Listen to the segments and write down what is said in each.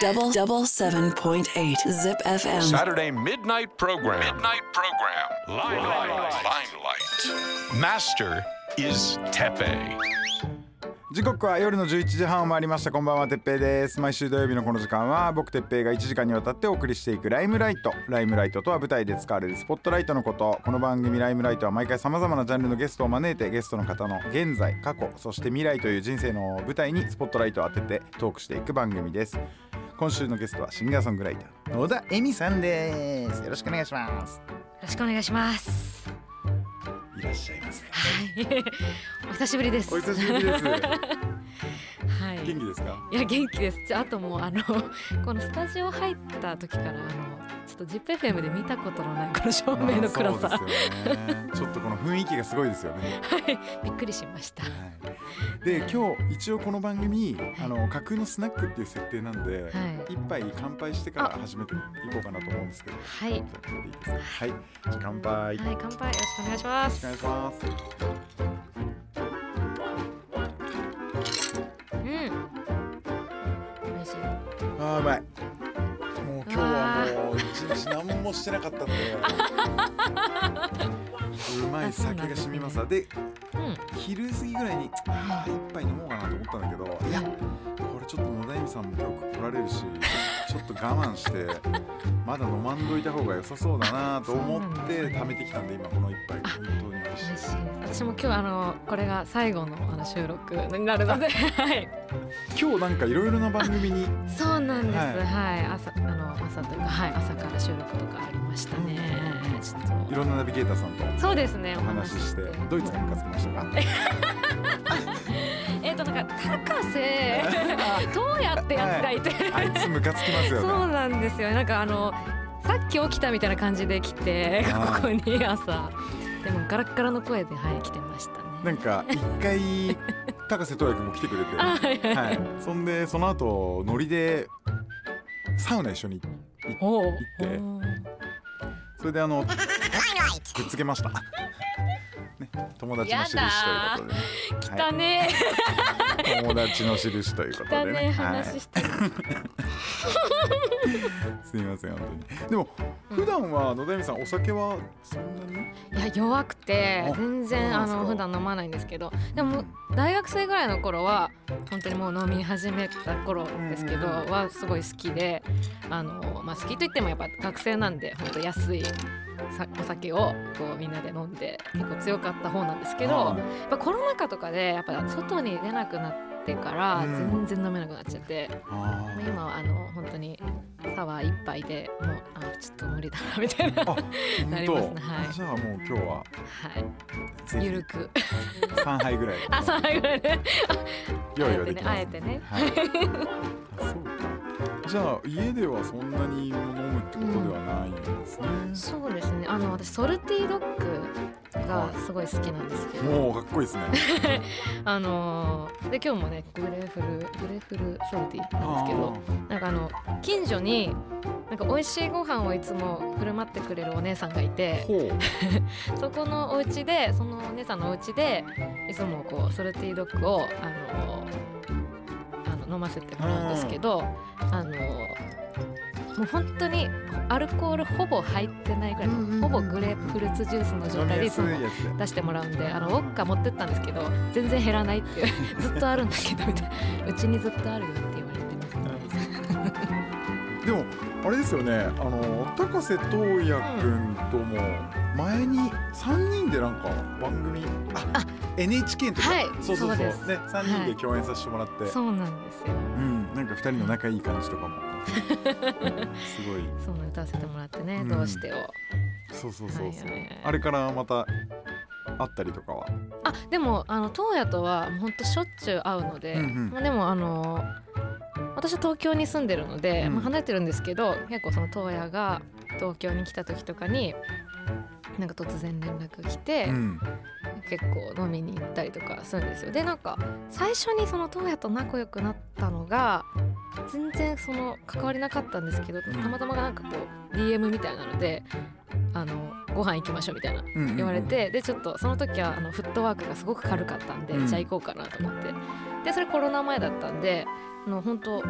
double double seven point eight zip FM. Saturday midnight program. Midnight program. Limelight. Limelight. Master is Tepe. 時刻は夜の11時半を回りましたこんばんはてっぺいです毎週土曜日のこの時間は僕てっぺいが1時間にわたってお送りしていくライムライトライムライトとは舞台で使われるスポットライトのことこの番組ライムライトは毎回さまざまなジャンルのゲストを招いてゲストの方の現在過去そして未来という人生の舞台にスポットライトを当ててトークしていく番組です今週のゲストはシンガーソングライター野田恵美さんですよろしくお願いしますよろしくお願いします。いらっしゃいませはい、お久しぶりです。お久しぶりです はい。元気ですか？いや元気です。じゃああともうあのこのスタジオ入った時からあのちょっとジップ FM で見たことのないこの照明の暗さ、ね。ちょっとこの雰囲気がすごいですよね。はい。びっくりしました。はい、で今日一応この番組あの架空のスナックっていう設定なんで、はい。一杯乾杯してから始めていこうかなと思うんですけど。はい。じゃあこれでいいですか？はい。乾杯、はいよろし乾杯。よろしくお願いします。くお願いしますもしてなかったんでうまい酒が染みますわ。でうん。昼過ぎぐらいにあー一杯飲もうかなと思ったんだけどいやこれちょっと野田恵美さんも今日来られるし ちょっと我慢してまだ飲まんどいた方が良さそうだなと思って貯めてきたんで今この一杯本当に美味しいしい。私も今日あのこれが最後のあの収録になるので、はい。今日なんかいろいろな番組に そうなんです。ははいい、朝あの朝というかはい朝から収録とかありましたね。ちょっといろんなナビゲーターさんとそうですね。お話ししてドイツがムカつきましたか？となんか高瀬 どうやってやつがいて、あいつムカつきますよねそうなんですよ。なんかあのさっき起きたみたいな感じで来てはいここに朝でもガラッガラの声ではい来てましたね。なんか一回高瀬智也君も来てくれて あはいはいははいい。そんでその後ノリでサウナ一緒に。行ってそれであのくっつけました。ね、友達の印ということで、ね、来たね。はい。友達の印ということでね。ね話して。る。はい、すみません本当に。でも普段は野田恵美さんお酒はそんなに？いや弱くてあ全然あの普段飲まないんですけど。でも大学生ぐらいの頃は本当にもう飲み始めた頃ですけどうん。うんうんはすごい好きで。あの、まあ、好きといってもやっぱ学生なんで本当安いさお酒をこうみんなで飲んで結構強かった方なんですけどはいやっぱコロナ禍とかでやっぱ外に出なくなってからうん全然飲めなくなっちゃって、あまあ今はあの本当にサワー一杯でもうあちょっと無理だなみたいな。なり。ますねはいじゃあもう今日ははい、ゆるく。三杯ぐらい。あ、そうぐらいね。用意はできます。あえてねはい。あそうか。じゃあ家ではそんなに飲むってことではないんですね。そうですね。あの私ソルティドッグがすごい好きなんですけど、もうかっこいいですね。あのーで今日もねグレフルグレフルソルティなんですけど、なんかあの近所になんか美味しいご飯をいつも振る舞ってくれるお姉さんがいて。そこのお家でそのお姉さんのお家でいつもこうソルティドッグをあのあの飲ませてもらうんですけど、あのもう本当にアルコールほぼ入ってないぐらいの、ほぼグレープフルーツジュースの状態でいつも。出してもらうんであのウォッカ持ってったんですけど全然減らないっていう。ずっとあるんだけどみたいな。うちにずっとあるよって言われてますね。でもあれですよね。あの高瀬智也君とも前に3人でなんか番組あ NHK の時はいそうそうそう。ね3人で共演させてもらって、そうなんですよ。うん。なんか2人の仲いい感じとかもすごい。そうなん歌わせてもらってね、うん。どうしてを。そうそうそうそう、はいはいはい。あれからまた会ったりとかは？あでもあの東野とは本当しょっちゅう会うので、うんうん。まあ、でもあの私は東京に住んでるので、うん。まあ、離れてるんですけど結構その東野が東京に来た時とかになんか突然連絡来て、うん結構飲みに行ったりとかするんですよ。でなんか最初にその東野と仲良くなったのが全然その関わりなかったんですけどん。たまたまなんかこう DM みたいなのであのご飯行きましょうみたいな言われて、でちょっとその時はあのフットワークがすごく軽かったんで、うん。じゃあ行こうかなと思って。でそれコロナ前だったんであの本当6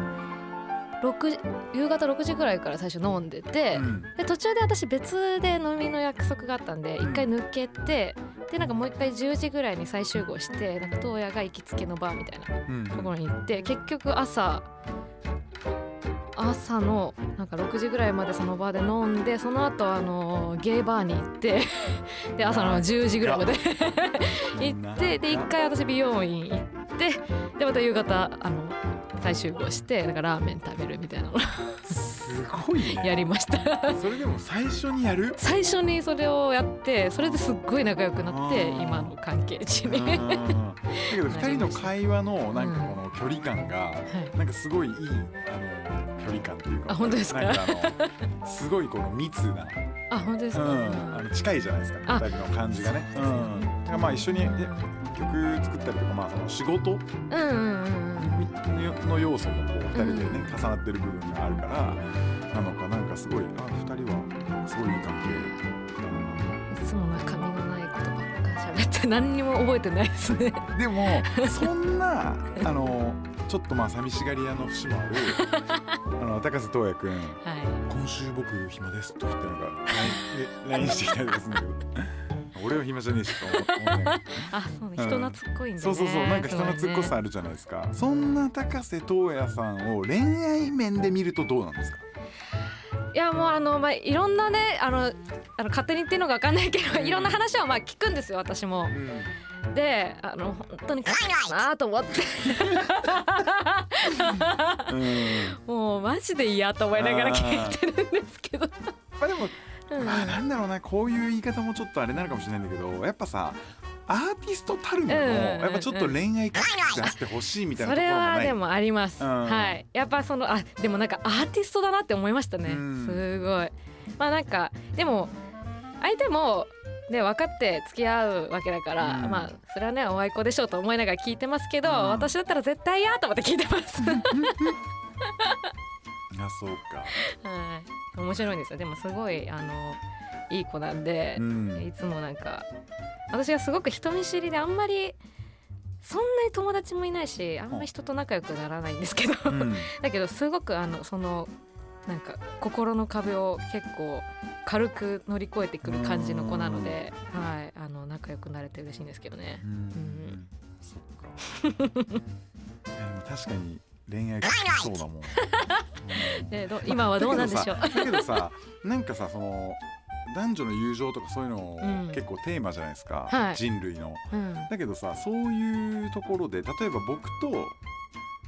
夕方6時ぐらいから最初飲んでて、うん。で途中で私別で飲みの約束があったんでうん。一回抜けて、でなんかもう一回10時ぐらいに再集合してなんか東野が行きつけのバーみたいなうん。ところに行って結局朝朝のなんか6時ぐらいまでその場で飲んでその後あのゲイバーに行ってで朝の10時ぐらいまで 行ってで一回私美容院行ってでまた夕方あの再集合してなんかラーメン食べるみたいなのをすごいね。やりました。それでも最初にやる？最初にそれをやってそれですっごい仲良くなって今の関係値に、うんだけど二人の会話のなんかこの距離感がはい。なんかすごいいいあの距離感っていうか。あ本当ですか？なんかあのすごいこの密な。あ本当ですか、うん、あの近いじゃないですか。あ二人の感じがね。ね。うん、まあ一緒にえ曲作ったりとかまあその仕事うんうんうんうん。の要素もこう二人でね重なってる部分があるからなのかなんかすごいあ二人はすごいいい関係いつも中身のないことばっか喋って何にも覚えてないですね。だな。でもそんなあのちょっとまあ寂しがり屋の節もある。あの高瀬東也くんはい。今週僕暇ですと言ってなんか LINE してきたりするんだけど俺は暇じゃねえしと思って。あ、そうね。人懐っこいんでね。そうそうそう。なんか人のつっこさあるじゃないですか。そんな高瀬東也さんを恋愛面で見るとどうなんですか？いやもうあのまあいろんなねあのあの勝手に言ってるのかわかんないけどいろんな話はまあ聞くんですよ私も。であの本当にかいなと思って。うん。もうマジで嫌と思いながら聞いてるんですけど。まあでも、うん。まあなんだろうなこういう言い方もちょっとあれなのかもしれないんだけどやっぱさアーティストたるもの、うんやっぱちょっと恋愛感出してほしいみたいなそれところもない。はでもあります、うん。はい。やっぱそのあでもなんかアーティストだなって思いましたね、うん。すごい。まあなんかでも相手もね分かって付き合うわけだから、うん。まあそれはねおあいこでしょうと思いながら聞いてますけど、うん。私だったら絶対嫌と思って聞いてます。あそうか。はい。面白いんですよ。でもすごいあのいい子なんでう、ん。いつもなんか私がすごく人見知りであんまりそんなに友達もいないしあんまり人と仲良くならないんですけど、うん。だけどすごくあのそのなんか心の壁を結構軽く乗り越えてくる感じの子なので、はい、あの仲良くなれて嬉しいんですけどね。う。ん。ん。そっか。いやでも確かに恋愛 そうだもん、うんでど今はどうなんでしょう？だけどさだけどさなんかさその男女の友情とかそういうのうん。結構テーマじゃないですか、はい。人類の。うん。だけどさそういうところで例えば僕と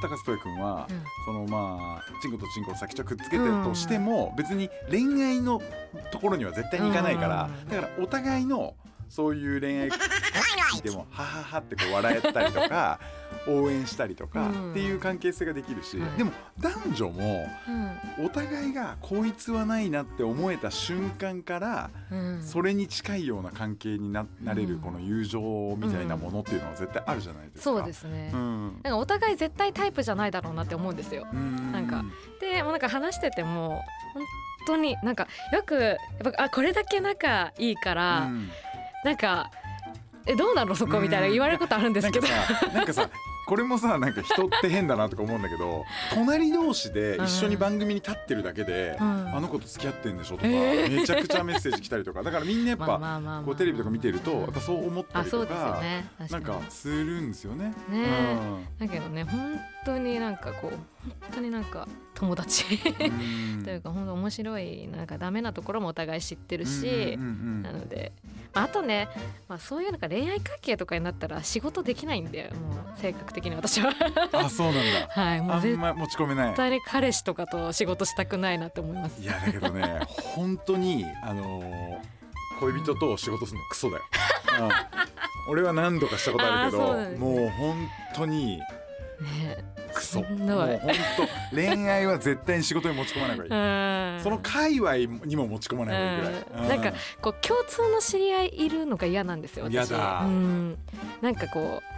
高瀬戸君は、うん。そのまあチンコとチンコを先っちょくっつけてるとしても、別に恋愛のところには絶対に行かないから、うん。だからお互いのそういう恋愛でもはははってこう笑えたりとか 応援したりとかうん。っていう関係性ができるし、はい。でも男女もうん。お互いがこいつはないなって思えた瞬間からうん。それに近いような関係にななれうんるこの友情みたいなものっていうのは絶対あるじゃないですか。そうですね。うん。なんかお互い絶対タイプじゃないだろうなって思うんですよ。うん。なんか。でもうなんか話してても本当になんかよくやっぱあこれだけ仲いいから、うんなんかえどうなのそこみたいな言われることあるんですけど。なんかさこれもさなんか人って変だなとか思うんだけど 隣同士で一緒に番組に立ってるだけで、うん。あの子と付き合ってんでしょとか、えー。めちゃくちゃメッセージ来たりとか。だからみんなやっぱ、こうテレビとか見てるとやっぱそう思ったありとそうですよか、ね。確なんかするんですよね。ね。だけどね本当になんかこう本当になんか友達うん。というか本当面白いなんかダメなところもお互い知ってるし、うんうんうんなので、まあ、あとね、まあ、そういうなんか恋愛関係とかになったら仕事できないんでもう性格的に私は。あそうなんだ。はいもう絶あんま持ち込めない。対に彼氏とかと仕事したくないなって思います。いやだけどね本当にあのー恋人と仕事するのクソだよ。うん。俺は何度かしたことあるけど、ね。もう本当にねクソ。もう本当恋愛は絶対に仕事に持ち込まない方がいその界隈にも持ち込まない方がいいぐらい。うん。なんかこう共通の知り合いいるのが嫌なんですよ私。嫌だ。うん、なんかこう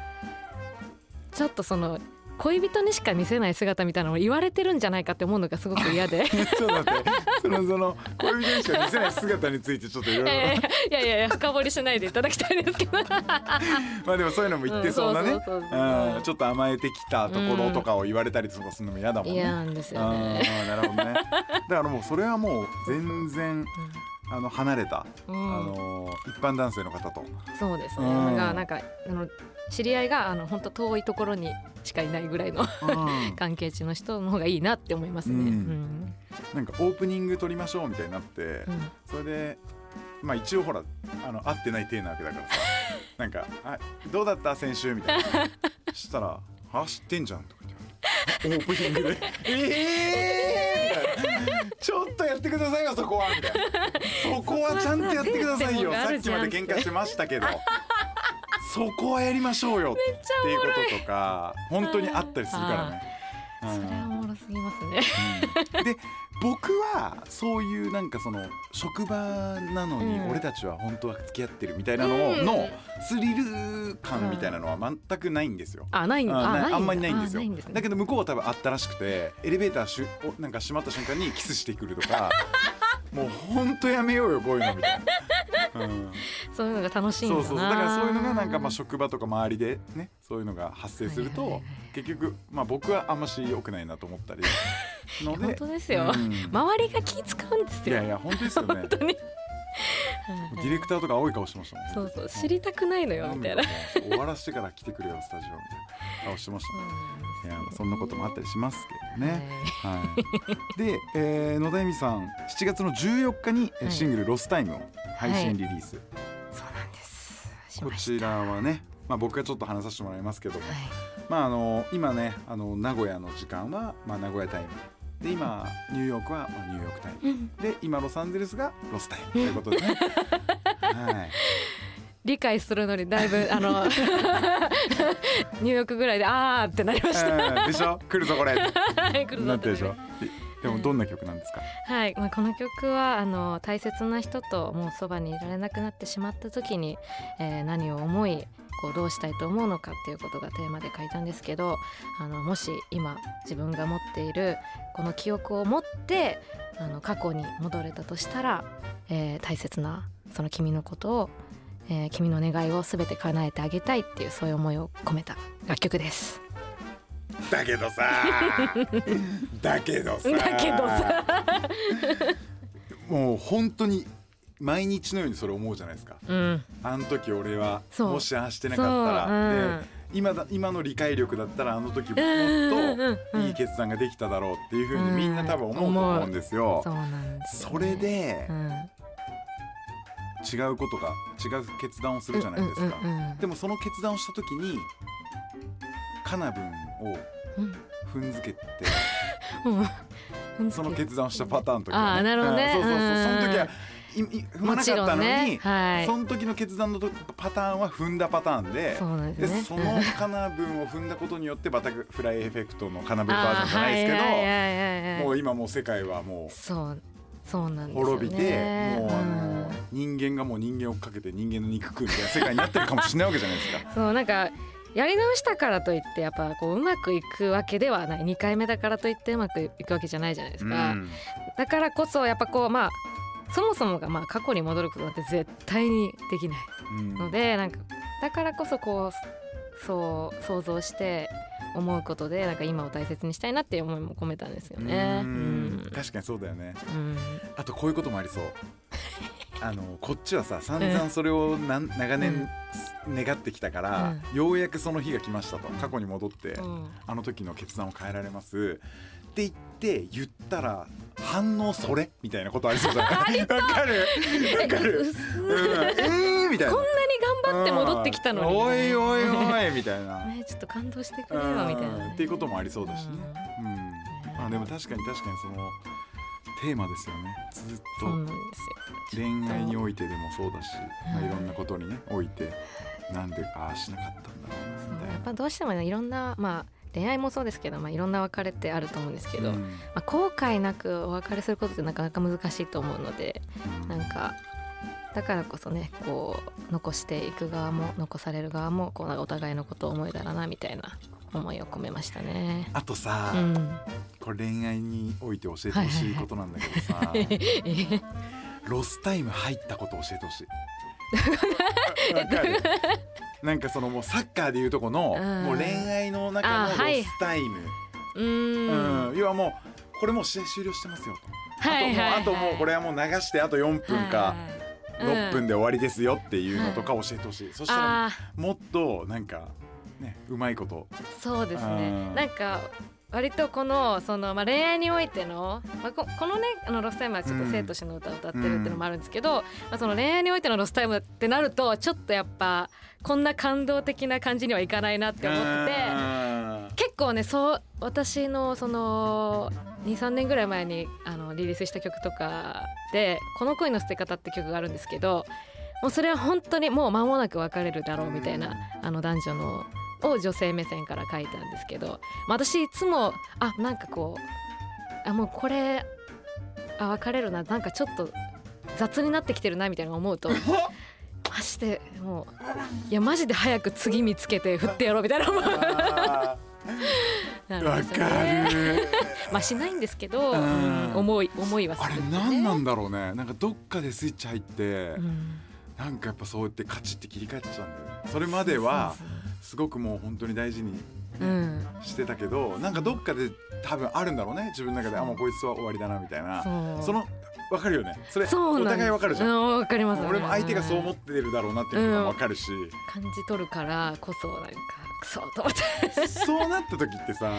ちょっとその恋人にしか見せない姿みたいなのを言われてるんじゃないかって思うのがすごく嫌で。ちょっと待って。そのその恋人にしか見せない姿についてちょっといろいろ。いやいやいや深掘りしないでいただきたいですけど。まあでもそういうのも言ってそうなね。ちょっと甘えてきたところとかを言われたりとかするのも嫌だもんね。嫌なんですよあね。ーなるほどね。だからもうそれはもう全然あの離れた、うん。あの一般男性の方と。そうですね。うん。なんかなんかあの知り合いがあの本当遠いところにしかいないぐらいの 関係値の人の方がいいなって思いますね。ううん。ん。なんかオープニング撮りましょうみたいになって、うん。それでまあ一応ほらあの会ってない体なわけだからさ なんか「あどうだった？先週」みたいな。そしたら「あ知ってんじゃん」とオープニングで「え えー!」みたいな「ちょっとやってくださいよそこは」みたいな「そこはちゃんとやってくださいよ。さ さっきまで喧嘩してましたけど。そこはやりましょうよ」っていうこととか本当にあったりするからね。それはおもろすぎますね。うん。で僕はそういうなんかその職場なのにうん。俺たちは本当は付き合ってるみたいなののスリル感みたいなのは全くないんですよ。あないんああんまりないんですよ。だけど向こうは多分あったらしくてエレベーターしゅおなんか閉まった瞬間にキスしてくるとかもうほんとやめようよこういうのみたいな、うん、そういうのが楽しいんだな。そうそう。だからそういうのがなんかまあ職場とか周りでねそういうのが発生すると、はいはいはい結局まあ僕はあんまし良くないなと思ったりので。本当ですよ。うん。周りが気使うんですよ。いやいや本当ですよね。本当に。ディレクターとか青い顔してましたもんそうそう。知りたくないのよみたいな。終わらしてから来てくれよスタジオみたいな顔してました。ねいやそんなこともあったりしますけどね、はい、で、えー野田恵美さん7月の14日にシングル「ロスタイムを配信リリース、そうなんです。しこちらはね、まあ、僕がちょっと話させてもらいますけども、はい。まああの今ねあの名古屋の時間は、まあ、名古屋タイム。で今ニューヨークは、まあ、ニューヨークタイム。うん。で今ロサンゼルスがロスタイム。ということでね、はい、理解するのにだいぶあの ニューヨークぐらいであーってなりました。うんでしょ？来るぞこれ。は い来るぞなってるでしょ？ってなりまでもどんな曲なんですか、はい、まあ、この曲はあの大切な人ともうそばにいられなくなってしまった時に、えー何を思いこうどうしたいと思うのかっていうことがテーマで書いたんですけどあのもし今自分が持っているこの記憶を持ってあの過去に戻れたとしたら、えー大切なその君のことを、えー君の願いを全て叶えてあげたいっていうそういう思いを込めた楽曲です。だけどさ だけどさだけどさ。もう本当に毎日のようにそれ思うじゃないですか。うん、あの時俺はもしああしてなかったら、そう。うん。で今だ今の理解力だったらあの時もっうんといい決断ができただろうっていうふうにみんな多分思うとうん思うんですよ。そうなんですよそね、れでうん違うことが違う決断をするじゃないですか。でもその決断をした時にカナブンをうん踏んづけてうん。その決断をしたパターンの時は、あーなるほどね。うん。そうそうそう。うん。その時はいい踏まなかったのに、ね。はい。その時の決断のとパターンは踏んだパターンでそでね。そのカナブンを踏んだことによってバタフライエフェクトのカナブンバージョンじゃないですけど、もう今もう世界はもうそうそうなんです滅びて、もうあのうん人間がもう人間を追っかけて人間の肉食うみたいな世界になってるかもしれないわけじゃないですか。そうなんかやり直したからといってやっぱこううまくいくわけではない。2回目だからといってうまくいくわけじゃないじゃないですか、うん。だからこそやっぱこうまあそもそもがまあ過去に戻ることなんて絶対にできないうん。のでなんかだからこそこうそう想像して思うことでなんか今を大切にしたいなっていう思いも込めたんですよね。ううん。ん。確かにそうだよね。うん。あとこういうこともありそう。あのこっちはさ散々それをなん長年願ってきたから、ようやくその日が来ましたと。過去に戻って、うん。あの時の決断を変えられます。って言って言ったら反応それみたいなことありそうじゃないわかる。わかる、うん、えーみたいな。こんなに頑張って戻ってきたのに、うん。おいおいおいみたいな。ねちょっと感動してくれよみたいな、ね、っていうこともありそうだしね、うん。まあ、でも確かに確かにそのテーマですよね。ずっと恋愛においてでもそうだし、まあ、はいいろんなことにねおいてなんでああしなかったんだろうなみたいな。やっぱどうしてもねいろんなまあ恋愛もそうですけど、まあ、いろんな別れってあると思うんですけど、うん。まあ、後悔なくお別れすることってなかなか難しいと思うのでうん。なんかだからこそねこう残していく側も残される側もこうお互いのことを思えたらなみたいな思いを込めましたね。あとさ、うん、これ恋愛において教えてほしいことなんだけどさ、えロスタイム入ったこと教えてほしい。なんかそのもうサッカーでいうとこの、うん。もう恋愛の中のロスタイム、うーん。うん。要はもうこれもう試合終了してますよと、はいはいはい。あともうあともうこれはもう流してあと4分かはい6分で終わりですよっていうのとか教えてほしい、そしたらあもっとなんかねうまいこと。ーそうですね。うん。なんか割とこのその、まあ、恋愛においての、まあ、ここのねあのロスタイムはちょっと生としての歌を歌ってるっていうのもあるんですけど、まあ、その恋愛においてのロスタイムってなるとちょっとやっぱこんな感動的な感じにはいかないなって思ってて。結構ねそう私のその23年ぐらい前にあのリリースした曲とかで「この恋の捨て方」って曲があるんですけどもうそれは本当にもう間もなく別れるだろうみたいなあの男女のを女性目線から書いたんですけど、まあ、私いつもあなんかこうあもうこれあ別れるななんかちょっと雑になってきてるなみたいなの思うと。マジでもういやマジで早く次見つけて振ってやろうみたいな思う。わかね。るまあしないんですけど、思い思いはすあれるってね何なんだろうね。なんかどっかでスイッチ入って、うん。なんかやっぱそうやってカチッて切り替えてたんだよね。それまではすごくもう本当に大事にうん。してたけどなんかどっかで多分あるんだろうね。自分の中であもうこいつは終わりだなみたいな。その分かるよね。それお互い分かるじゃん、うんわかります。俺も相手がそう思ってるだろうなっていうのが分かるし、感じ取るからこそなんかクソと思って、そうなった時ってさ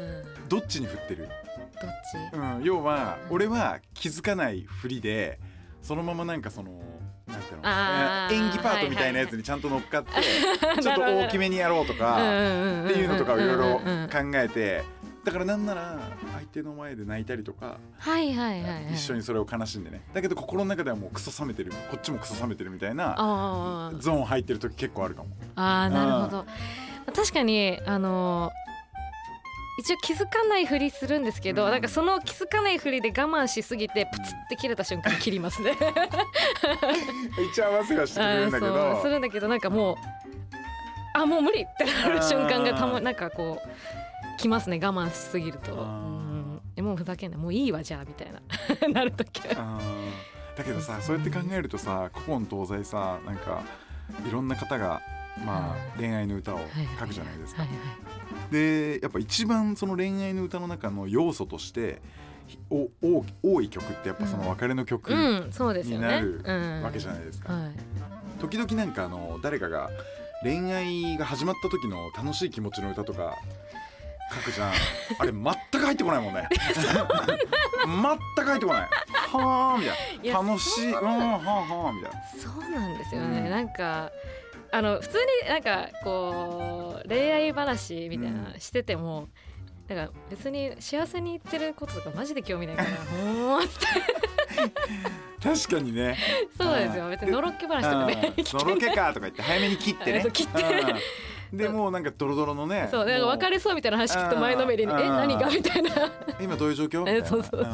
うん、どっちに振ってる、どっち？うん、要は俺は気づかないふりでそのままなんかそのなんていうの？演技パートみたいなやつにちゃんと乗っかって ちょっと大きめにやろうとかっっていうのとかをいろいろ考はいえてだからなんなら相手の前で泣いたりとかはいはいはい一緒にそれを悲しんでね。だけど心の中ではもうクソ冷めてるこっちもクソ冷めてるみたいなゾーン入ってる時結構あるかも。あーなるほど。確かにあの一応気づかないふりするんですけど、うん。なんかその気づかないふりで我慢しすぎてプツって切れた瞬間切りますね。一応合わせはしてくれるんだけあーそうすどるんだけどなんかもうあもう無理ってなる瞬間がたまなんかこうきますね我慢しすぎると。うん。えもうふざけんなもういいわじゃあみたいな。なるときだけどさそうやって考えるとさ古今東西さなんかいろんな方がまあ恋愛の歌を書くじゃないですか。はい。はいでやっぱ一番その恋愛の歌の中の要素としてひお多多い曲ってやっぱその別れの曲になるうん。わけじゃないですか。はい。時々なんかあの誰かが恋愛が始まった時の楽しい気持ちの歌とか書くじゃん。あれ全く入ってこないもんね。全く入ってこない。はあみたいな。楽しい。うんはあはあみたいな。そうなんですよね、うん。なんかあの普通になんかこう恋愛話みたいなうん。してても、なんか別に幸せに言ってることとかマジで興味ないから確かにね。そうですよ。別にのろっけ話とかね うん。のろけかとか言って早めに切ってね。切って。うん。でもうなんかドロドロのねそう。なんか別れそうみたいな話聞くと前のめりに「うん。え何が?」みたいな。今どういう状況？みたいな。そうそう。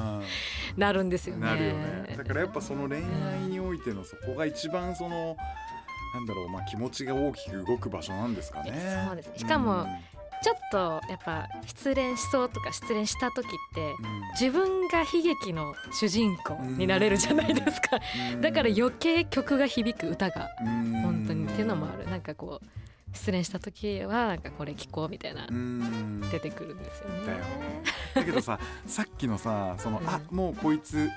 なるんですよね。なるよね。だからやっぱその恋愛においてのそこが一番そのなんだろうまあ気持ちが大きく動く場所なんですかね。そうですしかもうんちょっとやっぱ失恋しそうとか失恋した時ってうん。自分が悲劇の主人公になれるじゃないですか。だから余計曲が響く歌がうん。本当にっていうのもある。なんかこう失恋した時はなんかこれ聴こうみたいなうん。出てくるんですよね。だよ。だけどささっきのさその、うん。あもうこいつ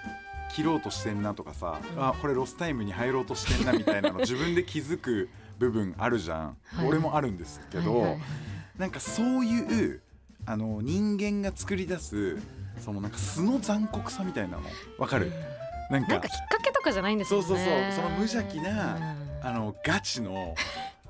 切ろうとしてんなとかさ、うん。あこれロスタイムに入ろうとしてんなみたいなの 自分で気づく部分あるじゃん、はい。俺もあるんですけど、はいはいはい。なんかそういうあの人間が作り出すそのなんか素の残酷さみたいなのわかる、なんかなんかきっかけとかじゃないんですよね。そうそうそう。その無邪気なうん。あのガチの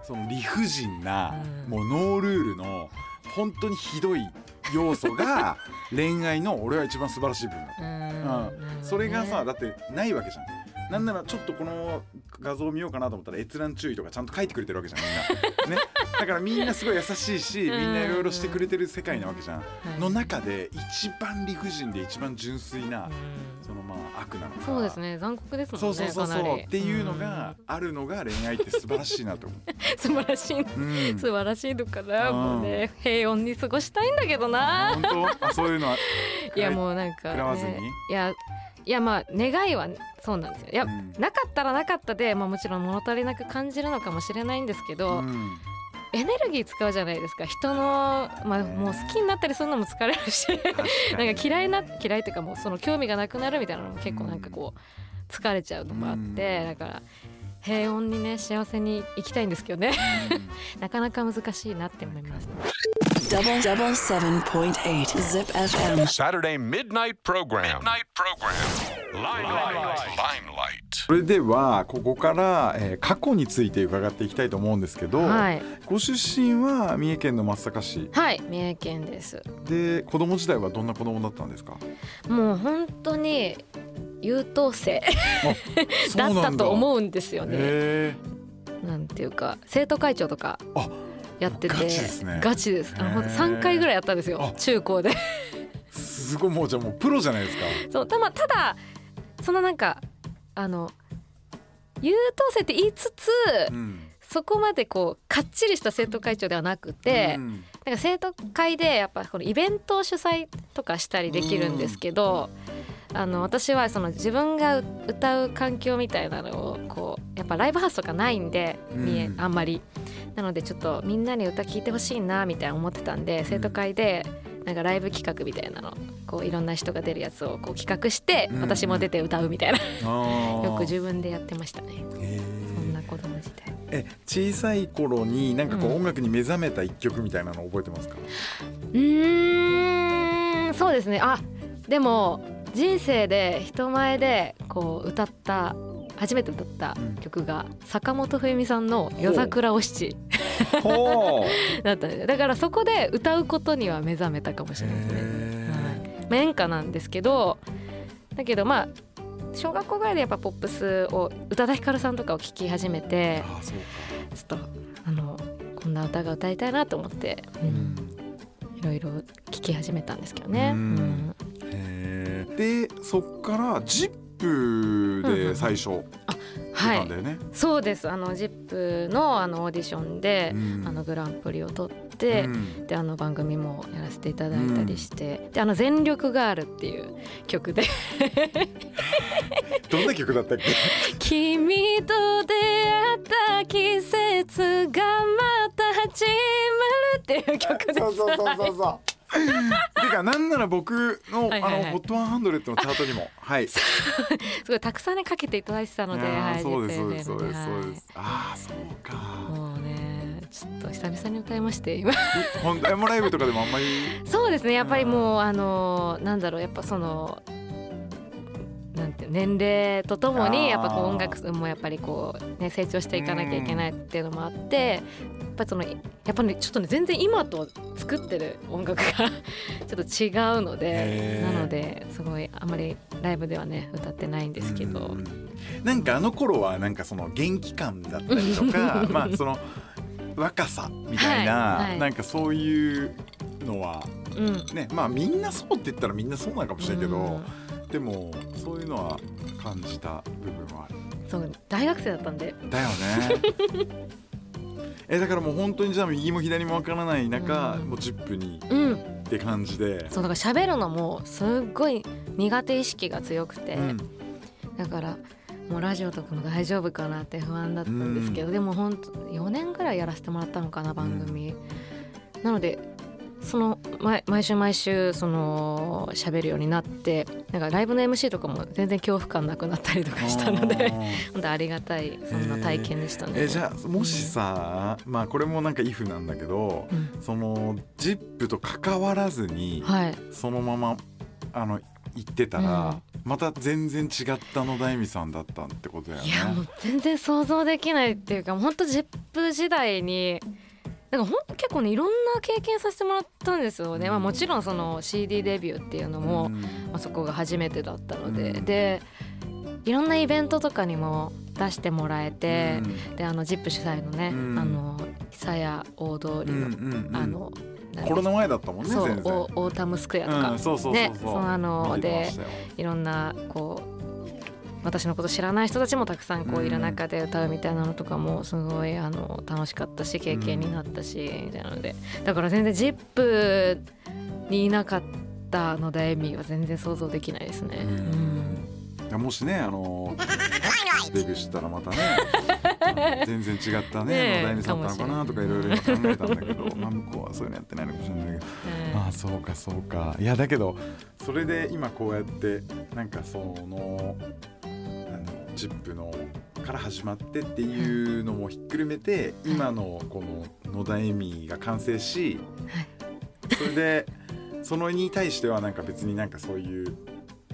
その理不尽な、うん。もうノールールの本当にひどい要素が恋愛の俺は一番素晴らしい部分だと、うん。それがさだってないわけじゃんなんならちょっとこの画像を見ようかなと思ったら閲覧注意とかちゃんと書いてくれてるわけじゃんみんな、ね、だからみんなすごい優しいしみんないろいろしてくれてる世界なわけじゃん、はいの中で一番理不尽で一番純粋なそのまあ悪なのかそうですね。残酷ですもんねそうそうそうそう。っていうのがあるのが恋愛って素晴らしいなと思う、素晴らしい。うん、素晴らしいのかな、うんもうね平穏に過ごしたいんだけどな。本当？あそういうのは いやもうなんか、食らわずに？ね、いやいやまあ願いはそうなんですよ。いや、うん。なかったらなかったで、まあ、もちろん物足りなく感じるのかもしれないんですけど、うん。エネルギー使うじゃないですか。人の、まあ、もう好きになったりするのも疲れるしなんか嫌いな嫌いっていうかもうその興味がなくなるみたいなのも結構なんかこう疲れちゃうのもあって、だから平穏にね幸せに生きたいんですけどね。なかなか難しいなって思います。Double double seven point eight Zip FM. Saturday midnight program. Midnight program. Limelight. Limelight. それではここから、えー過去について伺っていきたいと思うんですけど、はい、ご出身は三重県の松阪市はい、三重県です。で子供時代はどんな子供だったんですか？もう本当に優等生 だったとう思うんですよね。へなんていうか生徒会長とかあやっててガチですね。ガチです。あのほんとへー。3回ぐらいやったんですよあ。中高で。ーすごいもうじゃあもうプロじゃないですか。そうた,、ま、ただそのなんかあの優等生って言いつつ、うん。そこまでこうかっちりした生徒会長ではなくて、うん。なんか生徒会でやっぱこのイベントを主催とかしたりできるんですけど、あの私はその自分が歌う環境みたいなのをこうやっぱライブハウスとかないんで、見えうんあんまり。なのでちょっとみんなに歌聴いてほしいなみたいな思ってたんで生徒会でなんかライブ企画みたいなのこういろんな人が出るやつをこう企画してうん。私も出て歌うみたいな、よく自分でやってましたね。へそんな子供時代。え小さい頃になんかこううん。音楽に目覚めた一曲みたいなの覚えてますか、うーんそうですね。あでも人生で人前でこう歌った初めて歌った曲が坂本冬美さんの「夜桜お七ほう」だったんでだからそこで歌うことには目覚めたかもしれないですね。はい。まあ演歌なんですけどだけどまあ小学校ぐらいでやっぱポップスを宇多田ヒカルさんとかを聴き始めてちょっとあのこんな歌が歌いたいなと思って、うんいろいろ聴き始めたんですけどね。うん。うん。へー。でそっから「ジップで最初出はい。たんだよね。そうです。あの ZIP のあのオーディションで、うん。あのグランプリを取って、うん。であの番組もやらせていただいたりして、であの「全力ガール」っていう曲で。どんな曲だったっけ「君と出会った季節がまた始まる」っていう曲です。そうそうそうそうそう。てかなんなら僕のはいはいはいあのホットワンハンドレッドのチャートにもはい。すごいたくさんねかけていただいてたので、はい、そうですそうですそうです。はああそうか。いもうねちょっと久々に歌いまして今本当エモライブとかでもあんまり？そうですねやっぱりもうあのなんだろうやっぱそのなんて年齢とともにやっぱこう音楽もやっぱりこうね成長していかなきゃいけないっていうのもあってやっぱりそのやっぱり、ね、ちょっとね全然今と作ってる音楽が ちょっと違うのでなのですごいあまりライブではね歌ってないんですけど。うん。なんかあの頃はなんかその元気感だったりとか まあその若さみたいな、はいはい。なんかそういうのはうん。ねまあみんなそうって言ったらみんなそうなのかもしれないけど、うんでもそういうのは感じた部分はある。そう大学生だったんで。だよね。えだからもう本当にじゃあ右も左もわからない中、うん。もう10分にうん。って感じで、そうだから喋るのもすっごい苦手意識が強くて、うん。だからもうラジオとかも大丈夫かなって不安だったんですけど、でも本当4年ぐらいやらせてもらったのかな番組、なのでその毎毎週毎週その喋るようになってなんかライブの MC とかも全然恐怖感なくなったりとかしたので 本当ありがたいそんな体験でしたね。えじゃあもしさ、まあこれもなんか if なんだけど、うん。その ZIP と関わらずに、はい。そのままあの行ってたら、うん。また全然違った野田恵美さんだったってことだよね。いやもう全然想像できないっていうか本当 ZIP 時代になんかほんと結構ねいろんな経験させてもらったんですよね、まあ、もちろんその CD デビューっていうのも、うん。まあ、そこが初めてだったので、うん。でいろんなイベントとかにも出してもらえて、うん。であの ZIP 主催のね、うん。あの久屋大通りの、あのコロナ前だったもんねそう全然。オオータムスクエアとか、うん、そうそうそうそう、ねそうあの見てましたよ。いろんなこう私のこと知らない人たちもたくさんこううんいる中で歌うみたいなのとかもすごいあの楽しかったし経験になったしみたいなので。だから全然 ZIP にいなかったのでエミは全然想像できないですね。もしねあの デビューしたらまたね 全然違ったね野田恵美さんだったのかなとかいろいろ今考えたんだけどまあ向こうはそういうのやってないのかもしれないけど。ああそうかそうか。いやだけどそれで今こうやってなんかそのあのジップのから始まってっていうのもひっくるめて今のこの野田恵美が完成しそれでそのに対してはなんか別になんかそういう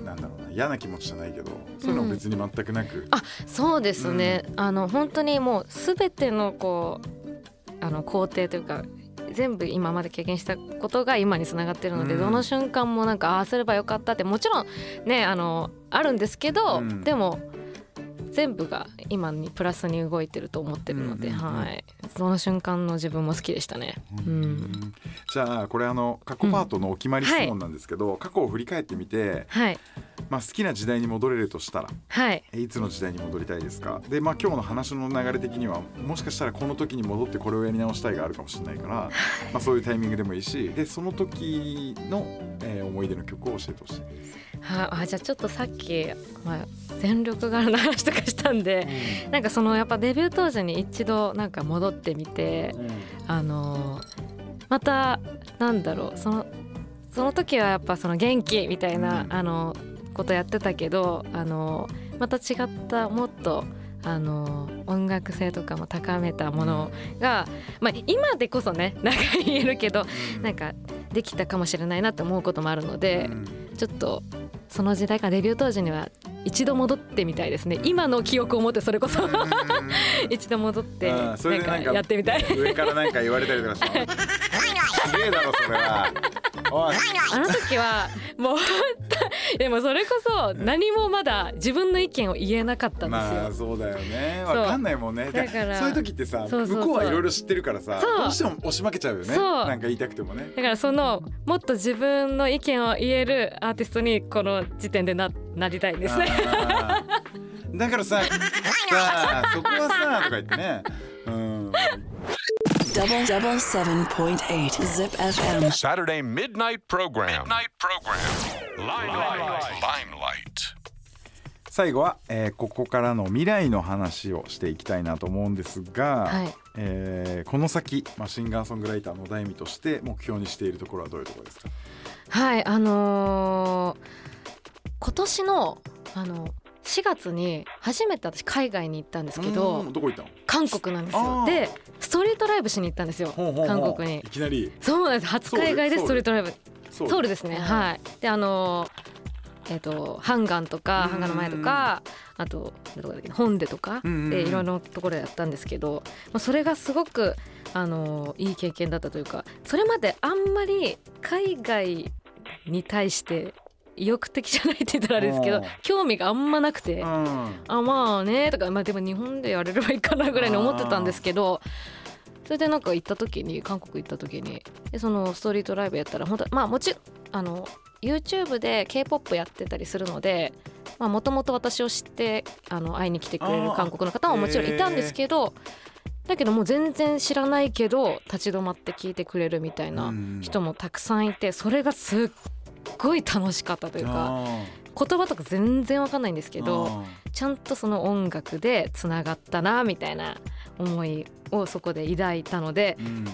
なんだろうな嫌な気持ちじゃないけどそういうのも別に全くなく、あそうですね、あの本当にもうすべてのこうあの工程というか全部今まで経験したことが今につながってるので、うん。どの瞬間もなんかああすればよかったってもちろんねあのあるんですけど、うん。でも全部が今にプラスに動いてると思ってるので、うんうんうん。はい。その瞬間の自分も好きでしたね。うんじゃあこれあの過去パートのお決まり質問なんですけど、過去を振り返ってみて、はいまあ、好きな時代に戻れるとしたらはい。えいつの時代に戻りたいですか？でまあ今日の話の流れ的にはもしかしたらこの時に戻ってこれをやり直したいがあるかもしれないから、まあ、そういうタイミングでもいいしでその時の、えー思い出の曲を教えてほしい。はあじゃあちょっとさっき、まあ、全力柄の話とかしたんで、なんかそのやっぱデビュー当時に一度なんか戻ってみてあのーまたなんだろうそのその時はやっぱその元気みたいな、うん。あのことやってたけどあのーまた違ったもっとあのー音楽性とかも高めたものが、まあ、今でこそね なんか言えるけどなんかできたかもしれないなって思うこともあるので、ちょっとその時代からデビュー当時には一度戻ってみたいですね。今の記憶を持ってそれこそ。一度戻ってあなんかかやってみたい。上からなんか言われたりとかして。すげえだろそれはあの時はもうでもそれこそ何もまだ自分の意見を言えなかったんですよ、まあそうだよね。わかんないもんね。だからそういう時ってさ向こうはいろいろ知ってるからさどうしても押し負けちゃうよね。なんか言いたくてもね。だからそのもっと自分の意見を言えるアーティストにこの時点でななりたいんですね。だからささあそこはさとか言ってね。うん Double double seven point eight Zip FM. Saturday midnight program. Midnight program. Limelight. Limelight. 最後は、えーここからの未来の話をしていきたいなと思うんですが、はいえーこの先、まあ、シンガーソングライターの大味として目標にしているところはどういうところですかはいあのー今年のあの4月に初めて私海外に行ったんですけうどんどこ行ったの？韓国なんですよ。でストリートライブしに行ったんですよ。韓国に。いきなり？そうなんです。初海外でストリートライブ。ソウルですね。はい。であのーえっ、とハンガンとかうんハンガンの前とかあとどこだっけ本でとかでいろいろなところでやったんですけどまあそれがすごくあのーいい経験だったというかそれまであんまり海外に対して意欲的じゃないって言ったらあれですけどうん。興味があんまなくて。うん。あまあねとかまあでも日本でやれればいいかなぐらいに思ってたんですけどそれでなんか行った時に韓国行った時にでそのストリートライブやったら本当まあもちろんあの YouTube で k p o p やってたりするのでもともと私を知ってあの会いに来てくれる韓国の方ももちろんいたんですけどだけどもう全然知らないけど立ち止まって聞いてくれるみたいな人もたくさんいてそれがすっごい楽しかったというかあ言葉とか全然わかんないんですけーど。あちゃんとその音楽でつながったなみたいな思いをそこで抱いたのでーうん。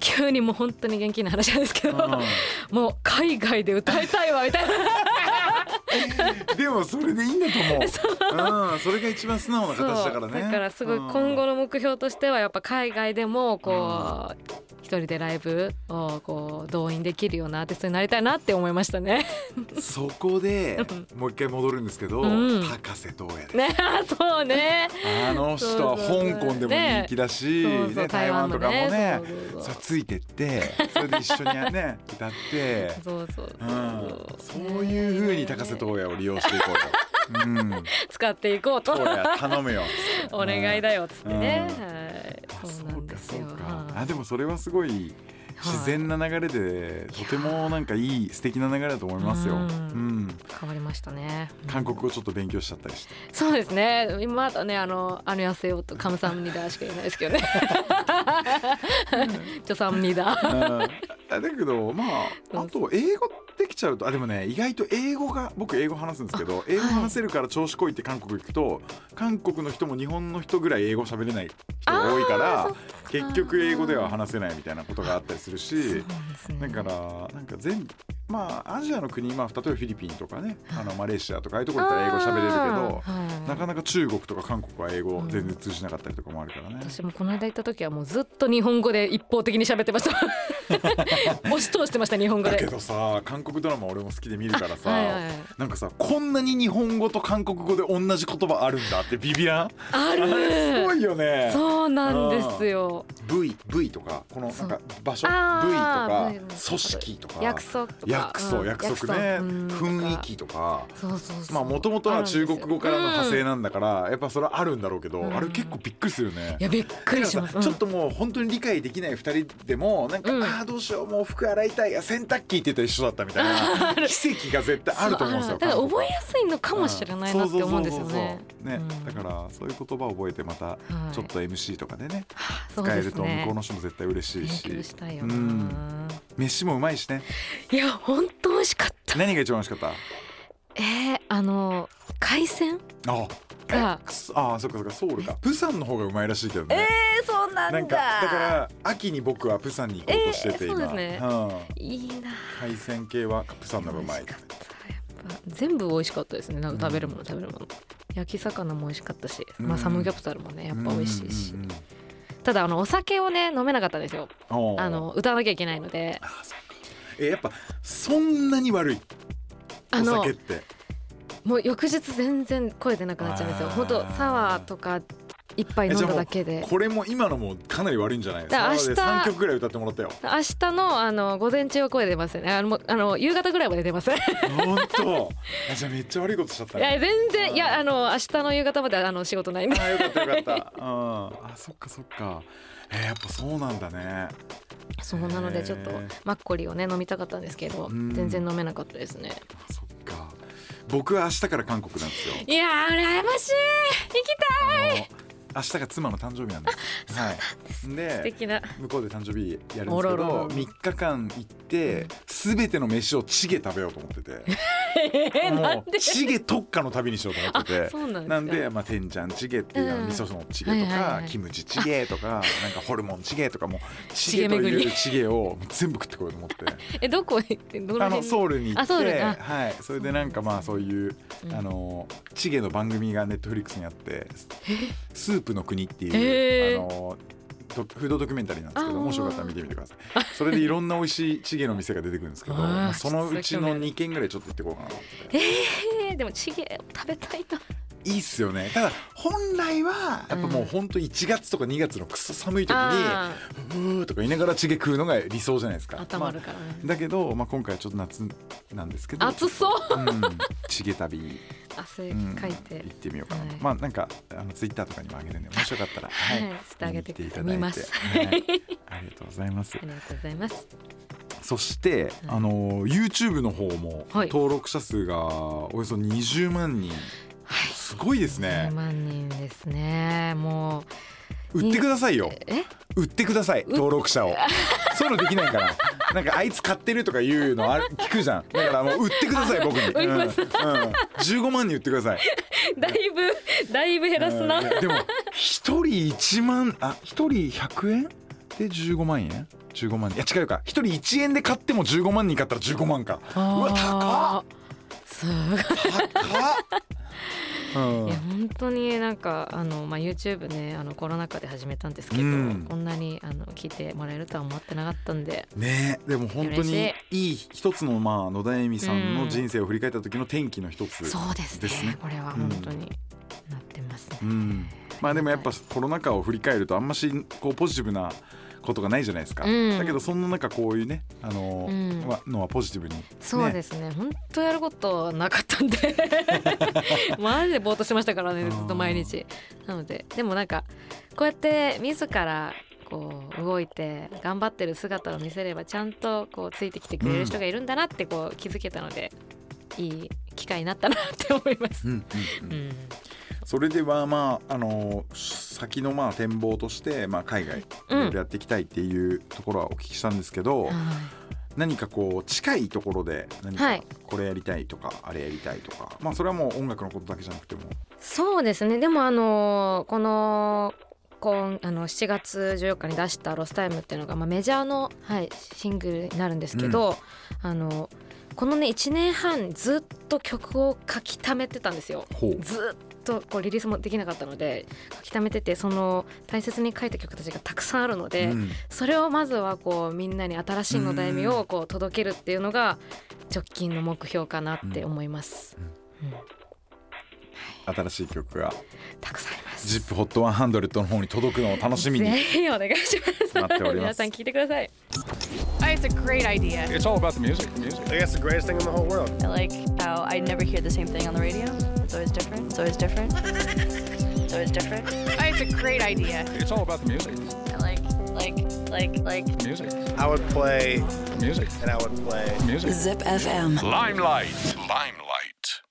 急にもう本当に元気な話なんですけどあもう海外で歌いたいわみたいな。ーでもそれでいいんだと思う。う。ん。それが一番素直な形だからね。だからすごいうん。今後の目標としてはやっぱ海外でもこう一人でライブをこう動員できるようなアーティストになりたいなって思いましたね。そこでもう一回戻るんですけど、うん。高瀬東也です。ね そうね。あの人は香港でも人気だし、台湾とかもね。そうそうそうそうついてってそれで一緒にね歌って、そうそうう。ん、そうそういう風に高瀬東也を利用していこうと。うん、使っていこうと。頼むよ。お願いだよっつってね。うん。はい。あそうなんですよ。そうかあでもそれはすごい自然な流れで、とてもなんかいい素敵な流れだと思いますよ。ううんん、変わりましたね。韓国語ちょっと勉強しちゃったりして。そうですね。今まだねあのあのやせよとカムサンミダしか言えないですけどね。ジョサンミダ。うんあだけどまああと英語できちゃうとあでもね意外と英語が僕英語話すんですけど英語話せるから調子こいって韓国行くと韓国の人も日本の人ぐらい英語喋れない人が多いから 結局英語では話せないみたいなことがあったりするしだからなんか全部まあアジアの国、まあ、例えばフィリピンとかねあのマレーシアとかああいうところだったら英語喋れるけどなかななか中国とか韓国は英語全然通じなかったりとかもあるからね。私もこの間行った時はもうずっと日本語で一方的に喋ってました。押し通してました日本語で。だけどさ韓国ドラマ俺も好きで見るからさ、はいはいはいなんかさこんなに日本語と韓国語で同じ言葉あるんだってビビらん？ああれすごる。いよねそうなんですよ。V, v とかこのなんか場所？V とあか組織とか約束とか。約束うん約束ね。うん雰囲気とか。まあもともとは中国語からの派生なんだからやっぱそれはあるんだろうけどうん。あれ結構びっくりするよね。いやびっくりします。ちょっともう本当に理解できない2人でもなんか、うん。ああどうしようもう服洗いたいや洗濯機って言ったら一緒だったみたいな 奇跡が絶対あると思うんですよだ覚えやすいのかもしれないなって思うんですよね。ね、うん。だからそういう言葉を覚えてまたい。ちょっと MC とかでね、使えると向こうの人も絶対嬉しい勉しうな。ん。飯もうまいしね。いや本当美味しかった。何が一番美味しかっえー、あの海鮮たあが。くそあそっかそっかソウルかプサンの方がうまいらしいけどね、えー、そうなんだ。なんかだから秋に僕はプサンに行こうとしてて、えー今そうですね。うん、いいな。海鮮系はプサンの方がうまい全部美味しかったですね。なんか食べるもの、食べるもの。焼き魚も美味しかったし、まうん。あサムギョプサルもねやっぱ美味しいし。うんうんうんただあのお酒をね飲めなかったんですよ。あの歌わなきゃいけないので、あそっかえやっぱそんなに悪い？おあの酒って。もう翌日全然声出なくなっちゃうんですよ。本当サワーとか一杯飲んだだけで。これも今のもかなり悪いんじゃない？でか明日3曲ぐらい歌ってもらったよ。明日のあの午前中は声出ますよね。あのあの夕方ぐらいまで出ます。い本当？あじゃあめっちゃ悪いことしちゃったね。や全然いやあの明日の夕方まであの仕事ないんで。あよかったよかった。うん。あそっかそっかえー、やっぱそうなんだね。そうなのでちょっとマッコリをね飲みたかったんですけどうん。全然飲めなかったですね。あそっか。僕は明日から韓国なんですよ。いやー羨ましい。行きたい明日が妻の誕生日なんです。はい。素で敵な。向こうで誕生日やるんですけどおろろろ。3日間行って全ての飯をチゲ食べようと思ってて。えー、なもんで？うチゲ特化の旅にしようと思ってて。あそうなんですか？なんで、まあ、天ちゃんチゲっていう味噌のチゲとか、はいはいはい。キムチチゲとか なんかホルモンチゲとかもうチチゲゲというチゲを全部食ってこようと思って。えどこ行ってあの辺ソウルに行ってはい、それでなんかまあそういう、うん。あのチゲの番組がネットフリックスにあって「スープの国」っていう、あのドフードドキュメンタリーなんですけどもしよかったら見てみてください。それでいろんな美味しいチゲの店が出てくるんですけどまあそのうちのちょっと興味2軒ぐらいちょっと行ってこうかなえー、でもチゲ食べたいな。いいっすよね。ただ本来はやっぱもう本当1月とか2月のくそ寒い時にあ「うー」とか言いながらチゲ食うのが理想じゃないですか。ー頭あるからね。まあだけど、まあ、今回はちょっと夏なんですけど。暑そう。うん、チゲ旅、汗うん、かいて。行ってみようかなと、はい。まあなんかあのツイッターとかにもあげるんでもしよかったらはい。してあげてい。ただいて。見ますはい、ありがとうございます。ありがとうございます。そして、あの YouTube の方もはい。登録者数がおよそ20万人、すごいです10ね万人ですね。も売ってくださいよ。うえ？売ってください登録者を。そういうのできないから。なんかあいつ買ってるとかいうのある聞くじゃん。だからもう売ってください僕に、うん。うん、ます15万人売ってください。だいぶだいぶ減らすな。でも一人1万あ一人100円？で15万円？15万。人いや違うか。一人1円で買っても15万人買ったら15万か。うわ高っ。すごい。高っ。うんいや本当になんかあの、まあ、YouTube ねあのコロナ禍で始めたんですけど、うん。こんなにあの聞いてもらえるとは思ってなかったんで。ねでも本当に嬉い。い一つのまあ野田恵美さんの人生を振り返った時の転機の一つそうですね。ですねこれは本当になってますね。うん、まあでもやっぱコロナ禍を振り返るとあんましこうポジティブなことがないじゃないですか、うん。だけどそんな中こういうねあの、うん。はのはポジティブに、ね、そうですね。本当やることなかったんで。マジでぼーっとしてましたからねずっと毎日。なのででもなんかこうやって自らこう動いて頑張ってる姿を見せればちゃんとこうついてきてくれる人がいるんだなってこう気づけたので、いい機会になったなって思います。うんうんうん。うんそれではまああの先のまあ展望として、まあ、海外いうん。ろいろやっていきたいっていうところはお聞きしたんですけど、はい。何かこう近いところで何かはい。これやりたいとか、あれやりたいとかまあそれはもう音楽のことだけじゃなくても。そうですね。でもあのこの今あの7月14日に出した「ロスタイム」っていうのが、まあ、メジャーの、はい、シングルになるんですけど、あのこのね1年半ずっと曲を書き溜めてたんですよ。ずっとこうリリースもできなかったので書き溜めててその大切に書いた曲たちがたくさんあるので、うんそれをまずはこうみんなに新しいのだいみをこう届けるっていうのが直近の目標かなって思います。うん新しい曲がたくさんあります。ZIPHOT100 の方に届くのを楽しみにぜひお願いします皆さん聞いてください。It's a great idea. It's all about the music. The music. I guess the greatest thing in the whole world. I like how I never hear the same thing on the radio. It's always different. It's always different. It's always different. Oh, it's a great idea. It's all about the music. I like, like, like, like. Music. I would play Music. and I would play. Music. Zip FM. Limelight. Limelight.